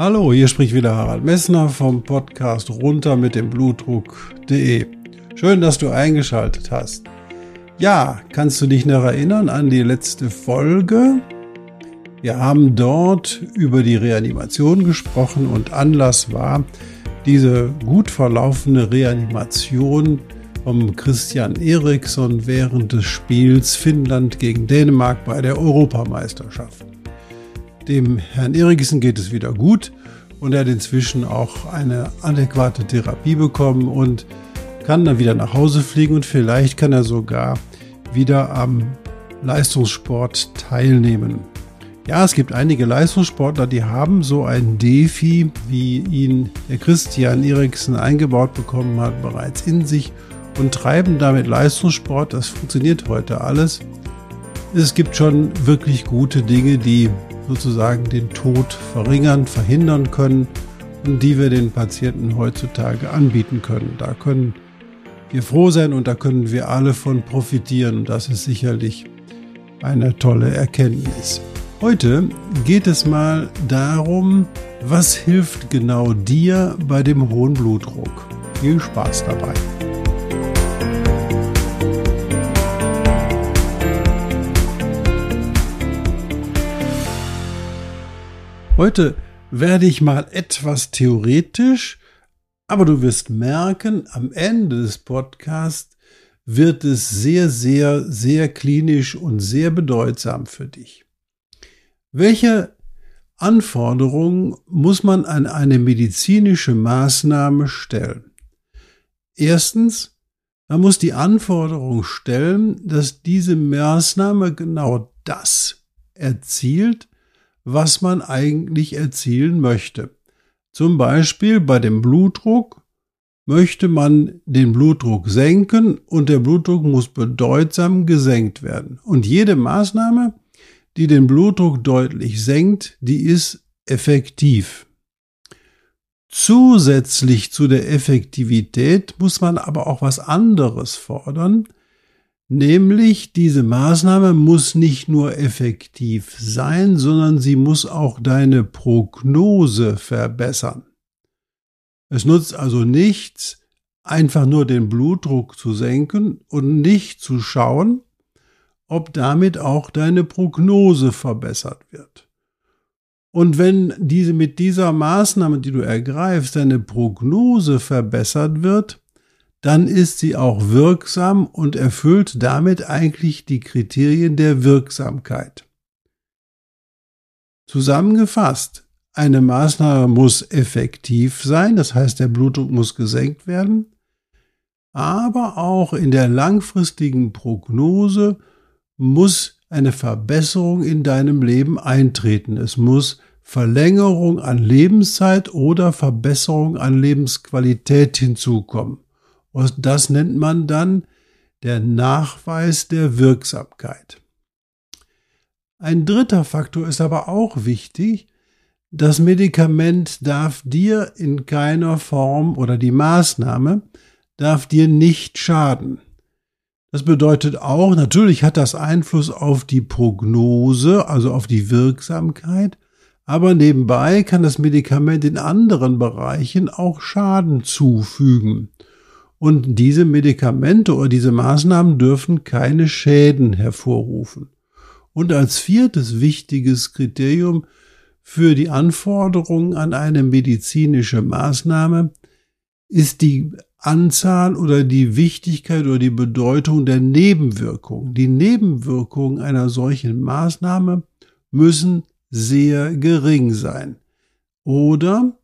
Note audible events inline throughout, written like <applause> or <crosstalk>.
Hallo, hier spricht wieder Harald Messner vom Podcast runter mit dem Blutdruck.de. Schön, dass du eingeschaltet hast. Ja, kannst du dich noch erinnern an die letzte Folge? Wir haben dort über die Reanimation gesprochen und Anlass war diese gut verlaufende Reanimation vom Christian Eriksson während des Spiels Finnland gegen Dänemark bei der Europameisterschaft. Dem Herrn Eriksen geht es wieder gut und er hat inzwischen auch eine adäquate Therapie bekommen und kann dann wieder nach Hause fliegen und vielleicht kann er sogar wieder am Leistungssport teilnehmen. Ja, es gibt einige Leistungssportler, die haben so ein Defi, wie ihn der Christian Eriksen eingebaut bekommen hat, bereits in sich und treiben damit Leistungssport. Das funktioniert heute alles. Es gibt schon wirklich gute Dinge, die sozusagen den Tod verringern, verhindern können und die wir den Patienten heutzutage anbieten können. Da können wir froh sein und da können wir alle von profitieren das ist sicherlich eine tolle Erkenntnis. Heute geht es mal darum, was hilft genau dir bei dem hohen Blutdruck. Viel Spaß dabei. Heute werde ich mal etwas theoretisch, aber du wirst merken, am Ende des Podcasts wird es sehr, sehr, sehr klinisch und sehr bedeutsam für dich. Welche Anforderungen muss man an eine medizinische Maßnahme stellen? Erstens, man muss die Anforderung stellen, dass diese Maßnahme genau das erzielt, was man eigentlich erzielen möchte. Zum Beispiel bei dem Blutdruck möchte man den Blutdruck senken und der Blutdruck muss bedeutsam gesenkt werden. Und jede Maßnahme, die den Blutdruck deutlich senkt, die ist effektiv. Zusätzlich zu der Effektivität muss man aber auch was anderes fordern, Nämlich diese Maßnahme muss nicht nur effektiv sein, sondern sie muss auch deine Prognose verbessern. Es nutzt also nichts, einfach nur den Blutdruck zu senken und nicht zu schauen, ob damit auch deine Prognose verbessert wird. Und wenn diese mit dieser Maßnahme, die du ergreifst, deine Prognose verbessert wird, dann ist sie auch wirksam und erfüllt damit eigentlich die Kriterien der Wirksamkeit. Zusammengefasst, eine Maßnahme muss effektiv sein, das heißt der Blutdruck muss gesenkt werden, aber auch in der langfristigen Prognose muss eine Verbesserung in deinem Leben eintreten. Es muss Verlängerung an Lebenszeit oder Verbesserung an Lebensqualität hinzukommen. Und das nennt man dann der Nachweis der Wirksamkeit. Ein dritter Faktor ist aber auch wichtig. Das Medikament darf dir in keiner Form oder die Maßnahme darf dir nicht schaden. Das bedeutet auch, natürlich hat das Einfluss auf die Prognose, also auf die Wirksamkeit, aber nebenbei kann das Medikament in anderen Bereichen auch Schaden zufügen. Und diese Medikamente oder diese Maßnahmen dürfen keine Schäden hervorrufen. Und als viertes wichtiges Kriterium für die Anforderungen an eine medizinische Maßnahme ist die Anzahl oder die Wichtigkeit oder die Bedeutung der Nebenwirkungen. Die Nebenwirkungen einer solchen Maßnahme müssen sehr gering sein. Oder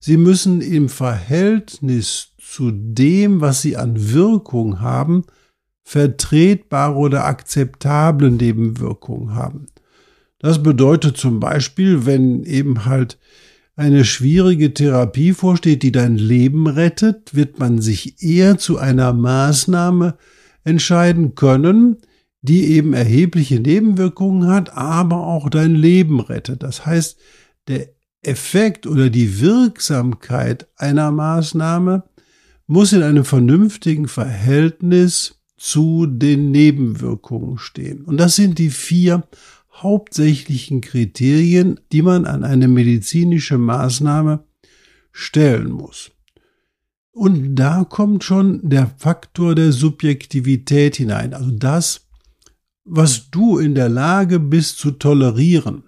sie müssen im Verhältnis zu dem, was sie an Wirkung haben, vertretbare oder akzeptable Nebenwirkungen haben. Das bedeutet zum Beispiel, wenn eben halt eine schwierige Therapie vorsteht, die dein Leben rettet, wird man sich eher zu einer Maßnahme entscheiden können, die eben erhebliche Nebenwirkungen hat, aber auch dein Leben rettet. Das heißt, der Effekt oder die Wirksamkeit einer Maßnahme muss in einem vernünftigen Verhältnis zu den Nebenwirkungen stehen. Und das sind die vier hauptsächlichen Kriterien, die man an eine medizinische Maßnahme stellen muss. Und da kommt schon der Faktor der Subjektivität hinein, also das, was du in der Lage bist zu tolerieren.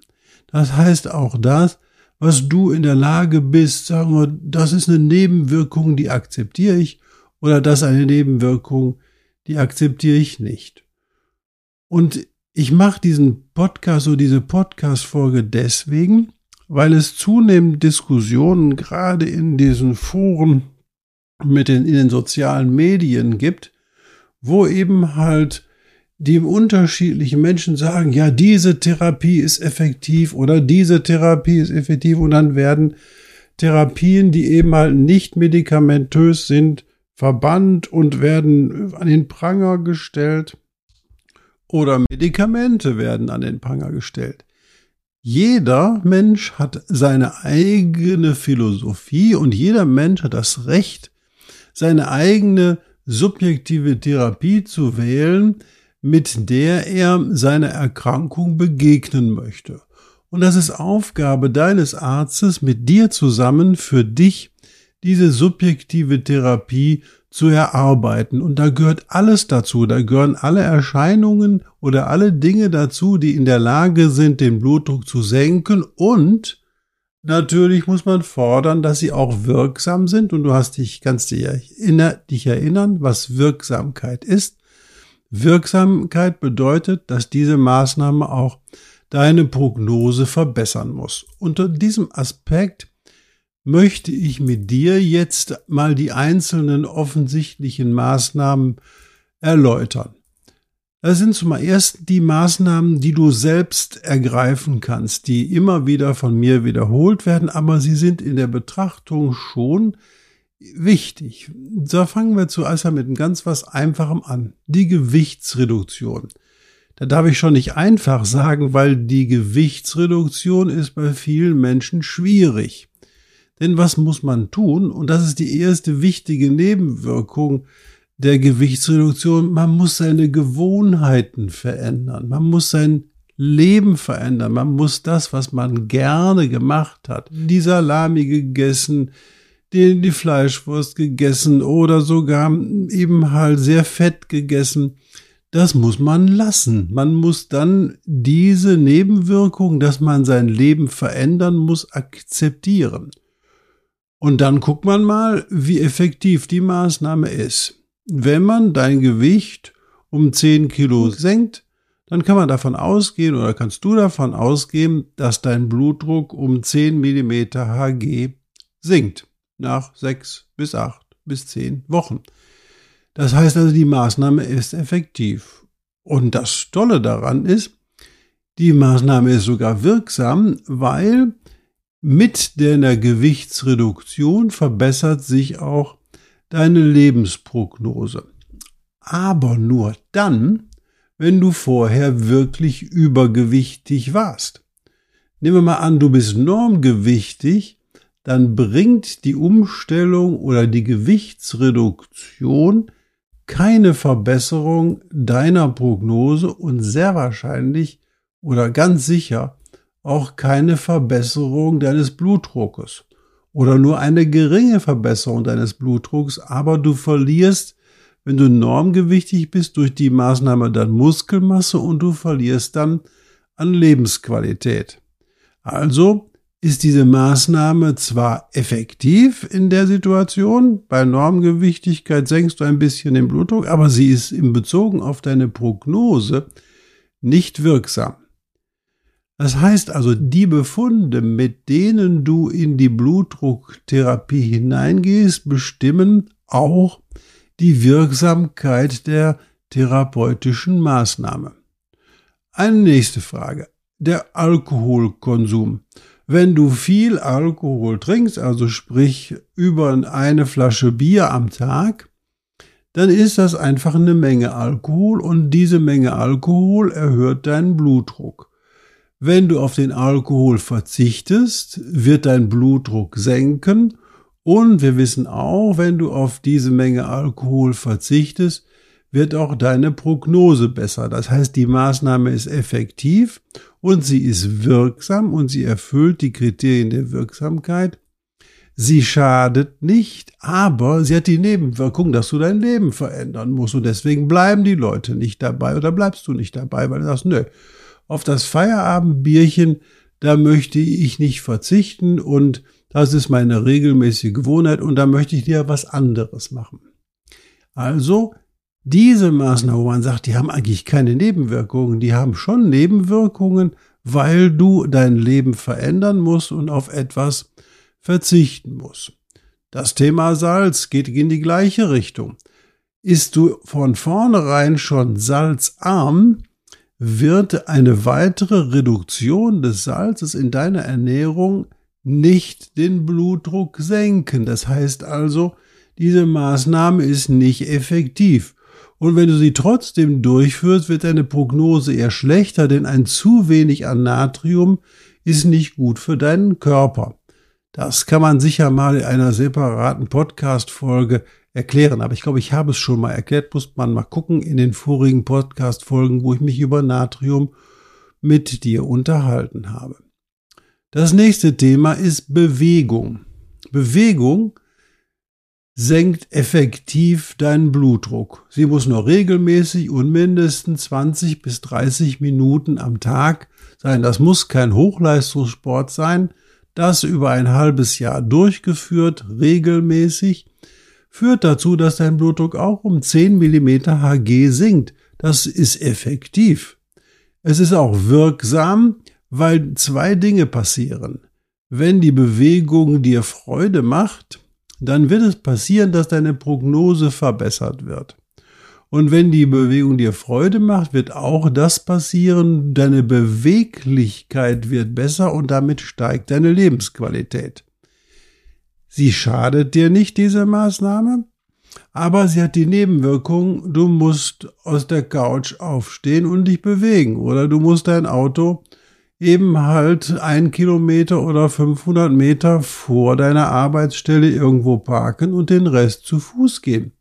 Das heißt auch das, was du in der Lage bist, sagen wir, das ist eine Nebenwirkung, die akzeptiere ich, oder das ist eine Nebenwirkung, die akzeptiere ich nicht. Und ich mache diesen Podcast oder diese Podcast-Folge deswegen, weil es zunehmend Diskussionen gerade in diesen Foren mit den, in den sozialen Medien gibt, wo eben halt die unterschiedlichen Menschen sagen, ja, diese Therapie ist effektiv oder diese Therapie ist effektiv und dann werden Therapien, die eben halt nicht medikamentös sind, verbannt und werden an den Pranger gestellt oder Medikamente werden an den Pranger gestellt. Jeder Mensch hat seine eigene Philosophie und jeder Mensch hat das Recht, seine eigene subjektive Therapie zu wählen, mit der er seiner Erkrankung begegnen möchte. Und das ist Aufgabe deines Arztes, mit dir zusammen für dich diese subjektive Therapie zu erarbeiten. Und da gehört alles dazu. Da gehören alle Erscheinungen oder alle Dinge dazu, die in der Lage sind, den Blutdruck zu senken. Und natürlich muss man fordern, dass sie auch wirksam sind. Und du hast dich, kannst dich erinnern, was Wirksamkeit ist. Wirksamkeit bedeutet, dass diese Maßnahme auch deine Prognose verbessern muss. Unter diesem Aspekt möchte ich mit dir jetzt mal die einzelnen offensichtlichen Maßnahmen erläutern. Das sind zum ersten die Maßnahmen, die du selbst ergreifen kannst, die immer wieder von mir wiederholt werden, aber sie sind in der Betrachtung schon wichtig. Da fangen wir zuerst mit einem ganz was Einfachem an. Die Gewichtsreduktion. Da darf ich schon nicht einfach sagen, weil die Gewichtsreduktion ist bei vielen Menschen schwierig. Denn was muss man tun? Und das ist die erste wichtige Nebenwirkung der Gewichtsreduktion. Man muss seine Gewohnheiten verändern. Man muss sein Leben verändern. Man muss das, was man gerne gemacht hat, die Salami gegessen, die, die Fleischwurst gegessen oder sogar eben halt sehr fett gegessen. Das muss man lassen. Man muss dann diese Nebenwirkung, dass man sein Leben verändern muss, akzeptieren. Und dann guckt man mal, wie effektiv die Maßnahme ist. Wenn man dein Gewicht um 10 Kilo senkt, dann kann man davon ausgehen oder kannst du davon ausgehen, dass dein Blutdruck um 10 Millimeter Hg sinkt nach sechs bis acht bis zehn Wochen. Das heißt also, die Maßnahme ist effektiv. Und das Tolle daran ist, die Maßnahme ist sogar wirksam, weil mit deiner Gewichtsreduktion verbessert sich auch deine Lebensprognose. Aber nur dann, wenn du vorher wirklich übergewichtig warst. Nehmen wir mal an, du bist normgewichtig, dann bringt die Umstellung oder die Gewichtsreduktion keine Verbesserung deiner Prognose und sehr wahrscheinlich oder ganz sicher auch keine Verbesserung deines Blutdruckes oder nur eine geringe Verbesserung deines Blutdrucks, aber du verlierst, wenn du normgewichtig bist, durch die Maßnahme dann Muskelmasse und du verlierst dann an Lebensqualität. Also ist diese Maßnahme zwar effektiv in der Situation, bei Normgewichtigkeit senkst du ein bisschen den Blutdruck, aber sie ist im Bezogen auf deine Prognose nicht wirksam. Das heißt also, die Befunde, mit denen du in die Blutdrucktherapie hineingehst, bestimmen auch die Wirksamkeit der therapeutischen Maßnahme. Eine nächste Frage. Der Alkoholkonsum. Wenn du viel Alkohol trinkst, also sprich über eine Flasche Bier am Tag, dann ist das einfach eine Menge Alkohol und diese Menge Alkohol erhöht deinen Blutdruck. Wenn du auf den Alkohol verzichtest, wird dein Blutdruck senken und wir wissen auch, wenn du auf diese Menge Alkohol verzichtest, wird auch deine Prognose besser. Das heißt, die Maßnahme ist effektiv und sie ist wirksam und sie erfüllt die Kriterien der Wirksamkeit Sie schadet nicht, aber sie hat die Nebenwirkung, dass du dein Leben verändern musst. Und deswegen bleiben die Leute nicht dabei oder bleibst du nicht dabei, weil du sagst, nö, auf das Feierabendbierchen, da möchte ich nicht verzichten und das ist meine regelmäßige Gewohnheit und da möchte ich dir was anderes machen. Also, diese Maßnahmen, wo man sagt, die haben eigentlich keine Nebenwirkungen, die haben schon Nebenwirkungen, weil du dein Leben verändern musst und auf etwas verzichten muss. Das Thema Salz geht in die gleiche Richtung. Ist du von vornherein schon salzarm, wird eine weitere Reduktion des Salzes in deiner Ernährung nicht den Blutdruck senken. Das heißt also, diese Maßnahme ist nicht effektiv. Und wenn du sie trotzdem durchführst, wird deine Prognose eher schlechter, denn ein zu wenig an Natrium ist nicht gut für deinen Körper. Das kann man sicher mal in einer separaten Podcast-Folge erklären. Aber ich glaube, ich habe es schon mal erklärt. Muss man mal gucken in den vorigen Podcast-Folgen, wo ich mich über Natrium mit dir unterhalten habe. Das nächste Thema ist Bewegung. Bewegung senkt effektiv deinen Blutdruck. Sie muss nur regelmäßig und mindestens 20 bis 30 Minuten am Tag sein. Das muss kein Hochleistungssport sein. Das über ein halbes Jahr durchgeführt, regelmäßig, führt dazu, dass dein Blutdruck auch um 10 mm Hg sinkt. Das ist effektiv. Es ist auch wirksam, weil zwei Dinge passieren. Wenn die Bewegung dir Freude macht, dann wird es passieren, dass deine Prognose verbessert wird. Und wenn die Bewegung dir Freude macht, wird auch das passieren. Deine Beweglichkeit wird besser und damit steigt deine Lebensqualität. Sie schadet dir nicht, diese Maßnahme, aber sie hat die Nebenwirkung, du musst aus der Couch aufstehen und dich bewegen oder du musst dein Auto eben halt ein Kilometer oder 500 Meter vor deiner Arbeitsstelle irgendwo parken und den Rest zu Fuß gehen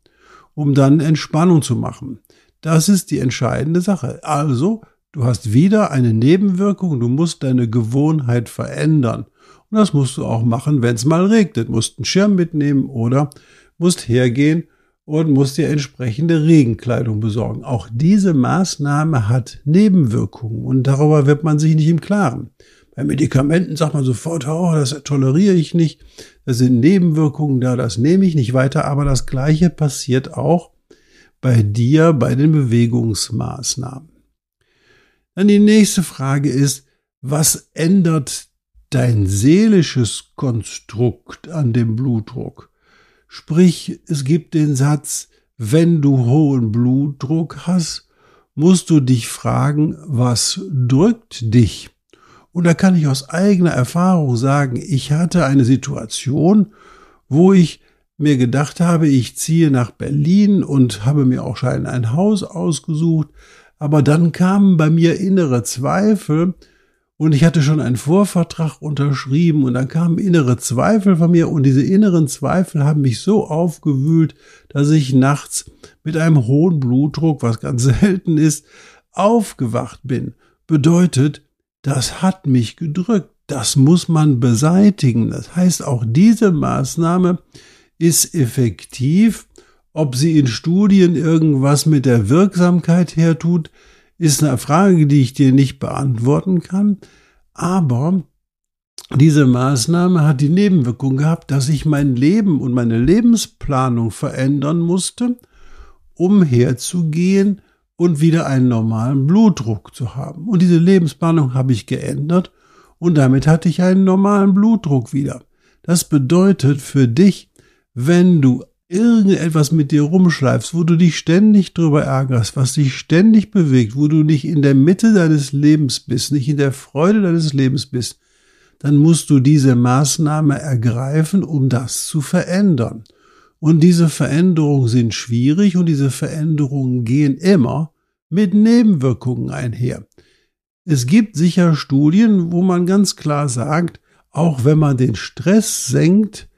um dann Entspannung zu machen. Das ist die entscheidende Sache. Also, du hast wieder eine Nebenwirkung, du musst deine Gewohnheit verändern. Und das musst du auch machen, wenn es mal regnet. Musst einen Schirm mitnehmen oder musst hergehen und musst dir entsprechende Regenkleidung besorgen. Auch diese Maßnahme hat Nebenwirkungen und darüber wird man sich nicht im Klaren. Bei Medikamenten sagt man sofort, oh, das toleriere ich nicht. Das sind Nebenwirkungen da, das nehme ich nicht weiter. Aber das Gleiche passiert auch bei dir bei den Bewegungsmaßnahmen. Dann die nächste Frage ist, was ändert dein seelisches Konstrukt an dem Blutdruck? Sprich, es gibt den Satz, wenn du hohen Blutdruck hast, musst du dich fragen, was drückt dich? Und da kann ich aus eigener Erfahrung sagen, ich hatte eine Situation, wo ich mir gedacht habe, ich ziehe nach Berlin und habe mir auch schon ein Haus ausgesucht. Aber dann kamen bei mir innere Zweifel und ich hatte schon einen Vorvertrag unterschrieben und dann kamen innere Zweifel von mir und diese inneren Zweifel haben mich so aufgewühlt, dass ich nachts mit einem hohen Blutdruck, was ganz <laughs> selten ist, aufgewacht bin. Bedeutet, das hat mich gedrückt. Das muss man beseitigen. Das heißt, auch diese Maßnahme ist effektiv. Ob sie in Studien irgendwas mit der Wirksamkeit hertut, ist eine Frage, die ich dir nicht beantworten kann. Aber diese Maßnahme hat die Nebenwirkung gehabt, dass ich mein Leben und meine Lebensplanung verändern musste, um herzugehen und wieder einen normalen Blutdruck zu haben. Und diese Lebensplanung habe ich geändert und damit hatte ich einen normalen Blutdruck wieder. Das bedeutet für dich, wenn du irgendetwas mit dir rumschleifst, wo du dich ständig drüber ärgerst, was dich ständig bewegt, wo du nicht in der Mitte deines Lebens bist, nicht in der Freude deines Lebens bist, dann musst du diese Maßnahme ergreifen, um das zu verändern. Und diese Veränderungen sind schwierig und diese Veränderungen gehen immer mit Nebenwirkungen einher. Es gibt sicher Studien, wo man ganz klar sagt, auch wenn man den Stress senkt,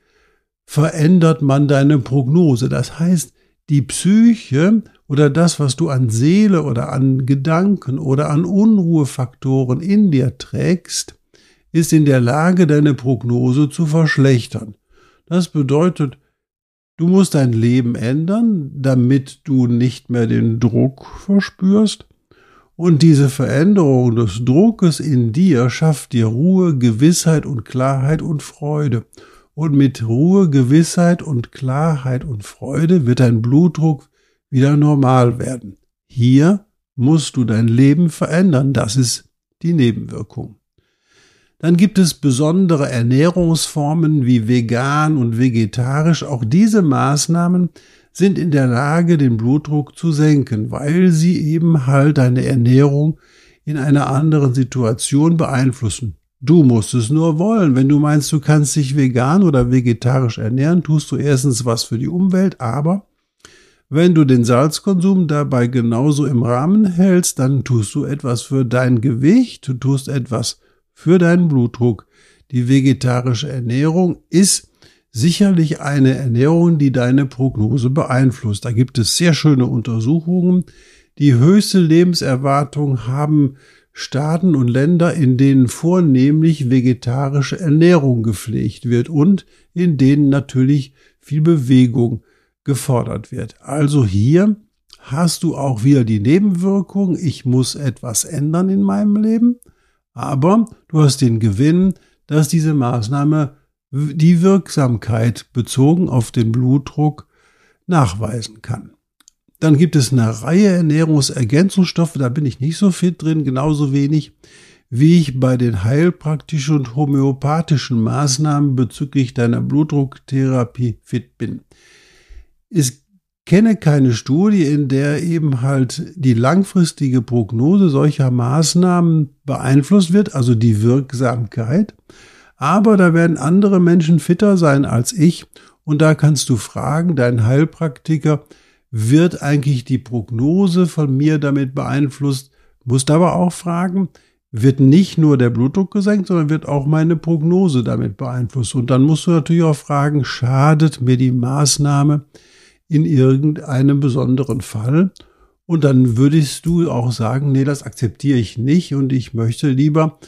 verändert man deine Prognose. Das heißt, die Psyche oder das, was du an Seele oder an Gedanken oder an Unruhefaktoren in dir trägst, ist in der Lage, deine Prognose zu verschlechtern. Das bedeutet, du musst dein Leben ändern, damit du nicht mehr den Druck verspürst. Und diese Veränderung des Druckes in dir schafft dir Ruhe, Gewissheit und Klarheit und Freude. Und mit Ruhe, Gewissheit und Klarheit und Freude wird dein Blutdruck wieder normal werden. Hier musst du dein Leben verändern. Das ist die Nebenwirkung. Dann gibt es besondere Ernährungsformen wie vegan und vegetarisch. Auch diese Maßnahmen sind in der Lage, den Blutdruck zu senken, weil sie eben halt deine Ernährung in einer anderen Situation beeinflussen. Du musst es nur wollen. Wenn du meinst, du kannst dich vegan oder vegetarisch ernähren, tust du erstens was für die Umwelt, aber wenn du den Salzkonsum dabei genauso im Rahmen hältst, dann tust du etwas für dein Gewicht, du tust etwas für deinen Blutdruck. Die vegetarische Ernährung ist sicherlich eine Ernährung, die deine Prognose beeinflusst. Da gibt es sehr schöne Untersuchungen. Die höchste Lebenserwartung haben Staaten und Länder, in denen vornehmlich vegetarische Ernährung gepflegt wird und in denen natürlich viel Bewegung gefordert wird. Also hier hast du auch wieder die Nebenwirkung, ich muss etwas ändern in meinem Leben. Aber du hast den Gewinn, dass diese Maßnahme die Wirksamkeit bezogen auf den Blutdruck nachweisen kann. Dann gibt es eine Reihe Ernährungsergänzungsstoffe, da bin ich nicht so fit drin, genauso wenig wie ich bei den heilpraktischen und homöopathischen Maßnahmen bezüglich deiner Blutdrucktherapie fit bin. Es kenne keine Studie, in der eben halt die langfristige Prognose solcher Maßnahmen beeinflusst wird, also die Wirksamkeit. Aber da werden andere Menschen fitter sein als ich und da kannst du fragen, dein Heilpraktiker, wird eigentlich die Prognose von mir damit beeinflusst? Musst aber auch fragen, wird nicht nur der Blutdruck gesenkt, sondern wird auch meine Prognose damit beeinflusst. Und dann musst du natürlich auch fragen, schadet mir die Maßnahme, in irgendeinem besonderen Fall. Und dann würdest du auch sagen, nee, das akzeptiere ich nicht und ich möchte lieber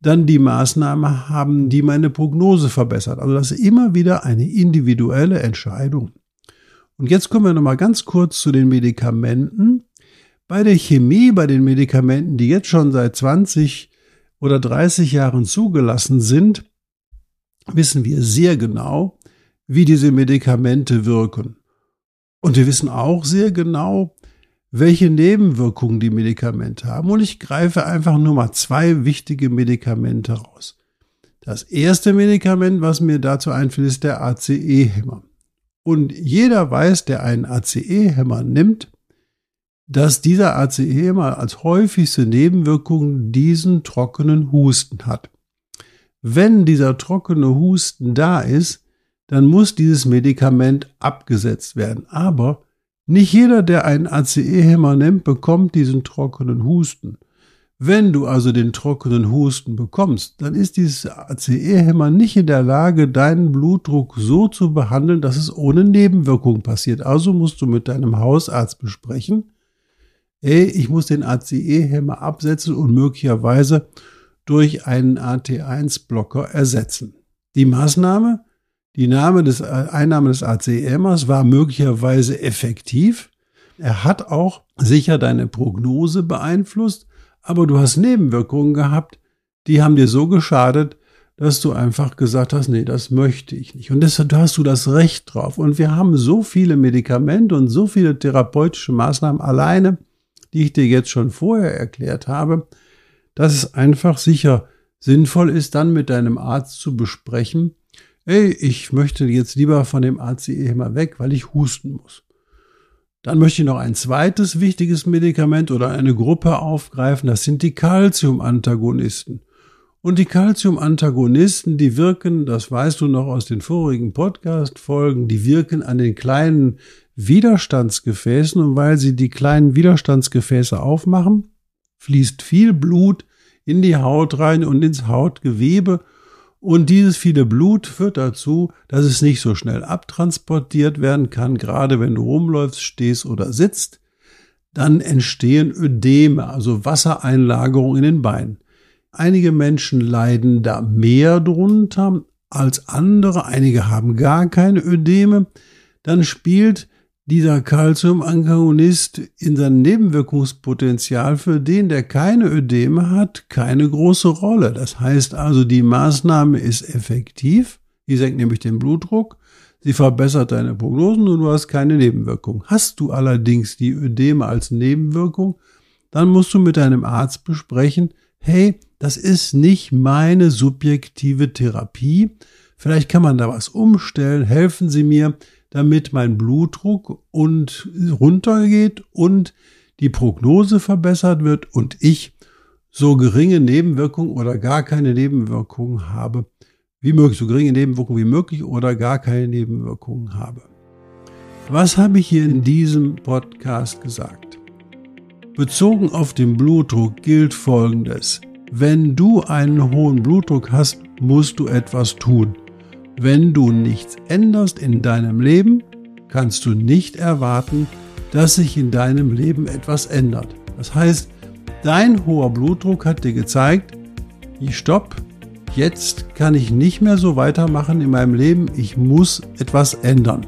dann die Maßnahme haben, die meine Prognose verbessert. Also das ist immer wieder eine individuelle Entscheidung. Und jetzt kommen wir nochmal ganz kurz zu den Medikamenten. Bei der Chemie, bei den Medikamenten, die jetzt schon seit 20 oder 30 Jahren zugelassen sind, wissen wir sehr genau, wie diese Medikamente wirken. Und wir wissen auch sehr genau, welche Nebenwirkungen die Medikamente haben. Und ich greife einfach nur mal zwei wichtige Medikamente raus. Das erste Medikament, was mir dazu einfällt, ist der ACE-Hämmer. Und jeder weiß, der einen ACE-Hämmer nimmt, dass dieser ACE-Hämmer als häufigste Nebenwirkung diesen trockenen Husten hat. Wenn dieser trockene Husten da ist, dann muss dieses Medikament abgesetzt werden. Aber nicht jeder, der einen ACE-Hämmer nimmt, bekommt diesen trockenen Husten. Wenn du also den trockenen Husten bekommst, dann ist dieses ACE-Hämmer nicht in der Lage, deinen Blutdruck so zu behandeln, dass es ohne Nebenwirkung passiert. Also musst du mit deinem Hausarzt besprechen, ey, ich muss den ACE-Hämmer absetzen und möglicherweise durch einen AT1-Blocker ersetzen. Die Maßnahme die Name des, Einnahme des ACMers war möglicherweise effektiv. Er hat auch sicher deine Prognose beeinflusst, aber du hast Nebenwirkungen gehabt, die haben dir so geschadet, dass du einfach gesagt hast, nee, das möchte ich nicht. Und deshalb hast du das Recht drauf. Und wir haben so viele Medikamente und so viele therapeutische Maßnahmen alleine, die ich dir jetzt schon vorher erklärt habe, dass es einfach sicher sinnvoll ist, dann mit deinem Arzt zu besprechen, ey, ich möchte jetzt lieber von dem ACE-Hämmer weg, weil ich husten muss. Dann möchte ich noch ein zweites wichtiges Medikament oder eine Gruppe aufgreifen, das sind die Calcium-Antagonisten. Und die Calcium-Antagonisten, die wirken, das weißt du noch aus den vorigen Podcast-Folgen, die wirken an den kleinen Widerstandsgefäßen. Und weil sie die kleinen Widerstandsgefäße aufmachen, fließt viel Blut in die Haut rein und ins Hautgewebe und dieses viele Blut führt dazu, dass es nicht so schnell abtransportiert werden kann, gerade wenn du rumläufst, stehst oder sitzt. Dann entstehen Ödeme, also Wassereinlagerungen in den Beinen. Einige Menschen leiden da mehr drunter als andere, einige haben gar keine Ödeme. Dann spielt dieser Calcium-Antagonist in seinem Nebenwirkungspotenzial für den, der keine Ödeme hat, keine große Rolle. Das heißt also, die Maßnahme ist effektiv. Die senkt nämlich den Blutdruck. Sie verbessert deine Prognosen und du hast keine Nebenwirkung. Hast du allerdings die Ödeme als Nebenwirkung, dann musst du mit deinem Arzt besprechen, hey, das ist nicht meine subjektive Therapie. Vielleicht kann man da was umstellen. Helfen Sie mir, damit mein Blutdruck und runtergeht und die Prognose verbessert wird und ich so geringe Nebenwirkungen oder gar keine Nebenwirkungen habe, wie möglich, so geringe Nebenwirkungen wie möglich oder gar keine Nebenwirkungen habe. Was habe ich hier in diesem Podcast gesagt? Bezogen auf den Blutdruck gilt Folgendes. Wenn du einen hohen Blutdruck hast, musst du etwas tun. Wenn du nichts änderst in deinem Leben, kannst du nicht erwarten, dass sich in deinem Leben etwas ändert. Das heißt, dein hoher Blutdruck hat dir gezeigt, ich stopp, jetzt kann ich nicht mehr so weitermachen in meinem Leben, ich muss etwas ändern.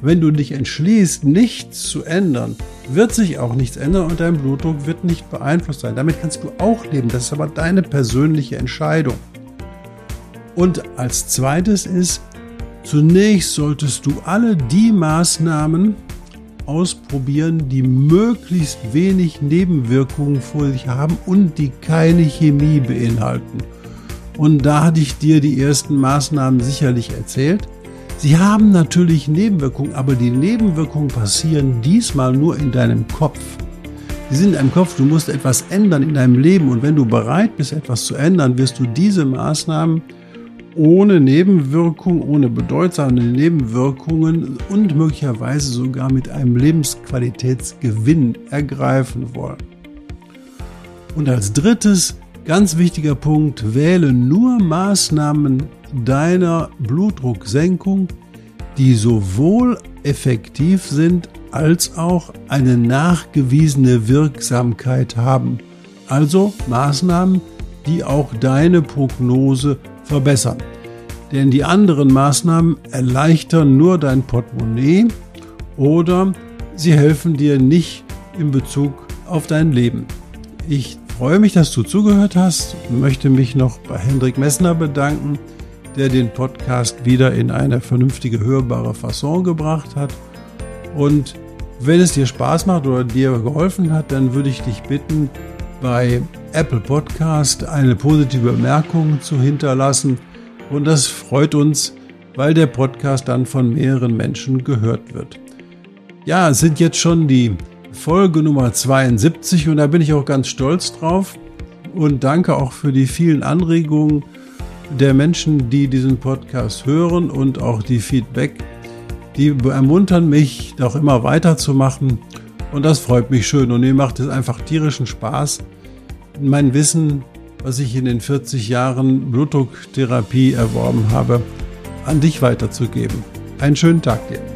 Wenn du dich entschließt, nichts zu ändern, wird sich auch nichts ändern und dein Blutdruck wird nicht beeinflusst sein. Damit kannst du auch leben. Das ist aber deine persönliche Entscheidung. Und als zweites ist, zunächst solltest du alle die Maßnahmen ausprobieren, die möglichst wenig Nebenwirkungen vor sich haben und die keine Chemie beinhalten. Und da hatte ich dir die ersten Maßnahmen sicherlich erzählt. Sie haben natürlich Nebenwirkungen, aber die Nebenwirkungen passieren diesmal nur in deinem Kopf. Sie sind in deinem Kopf, du musst etwas ändern in deinem Leben und wenn du bereit bist, etwas zu ändern, wirst du diese Maßnahmen ohne Nebenwirkung, ohne bedeutsame Nebenwirkungen und möglicherweise sogar mit einem Lebensqualitätsgewinn ergreifen wollen. Und als drittes, ganz wichtiger Punkt, wähle nur Maßnahmen deiner Blutdrucksenkung, die sowohl effektiv sind als auch eine nachgewiesene Wirksamkeit haben. Also Maßnahmen, die auch deine Prognose verbessern. Denn die anderen Maßnahmen erleichtern nur dein Portemonnaie oder sie helfen dir nicht in Bezug auf dein Leben. Ich freue mich, dass du zugehört hast und möchte mich noch bei Hendrik Messner bedanken der den Podcast wieder in eine vernünftige, hörbare Fasson gebracht hat. Und wenn es dir Spaß macht oder dir geholfen hat, dann würde ich dich bitten, bei Apple Podcast eine positive Bemerkung zu hinterlassen. Und das freut uns, weil der Podcast dann von mehreren Menschen gehört wird. Ja, es sind jetzt schon die Folge Nummer 72 und da bin ich auch ganz stolz drauf. Und danke auch für die vielen Anregungen der Menschen, die diesen Podcast hören und auch die Feedback, die ermuntern mich, auch immer weiterzumachen. Und das freut mich schön. Und mir macht es einfach tierischen Spaß, mein Wissen, was ich in den 40 Jahren Blutdrucktherapie erworben habe, an dich weiterzugeben. Einen schönen Tag dir.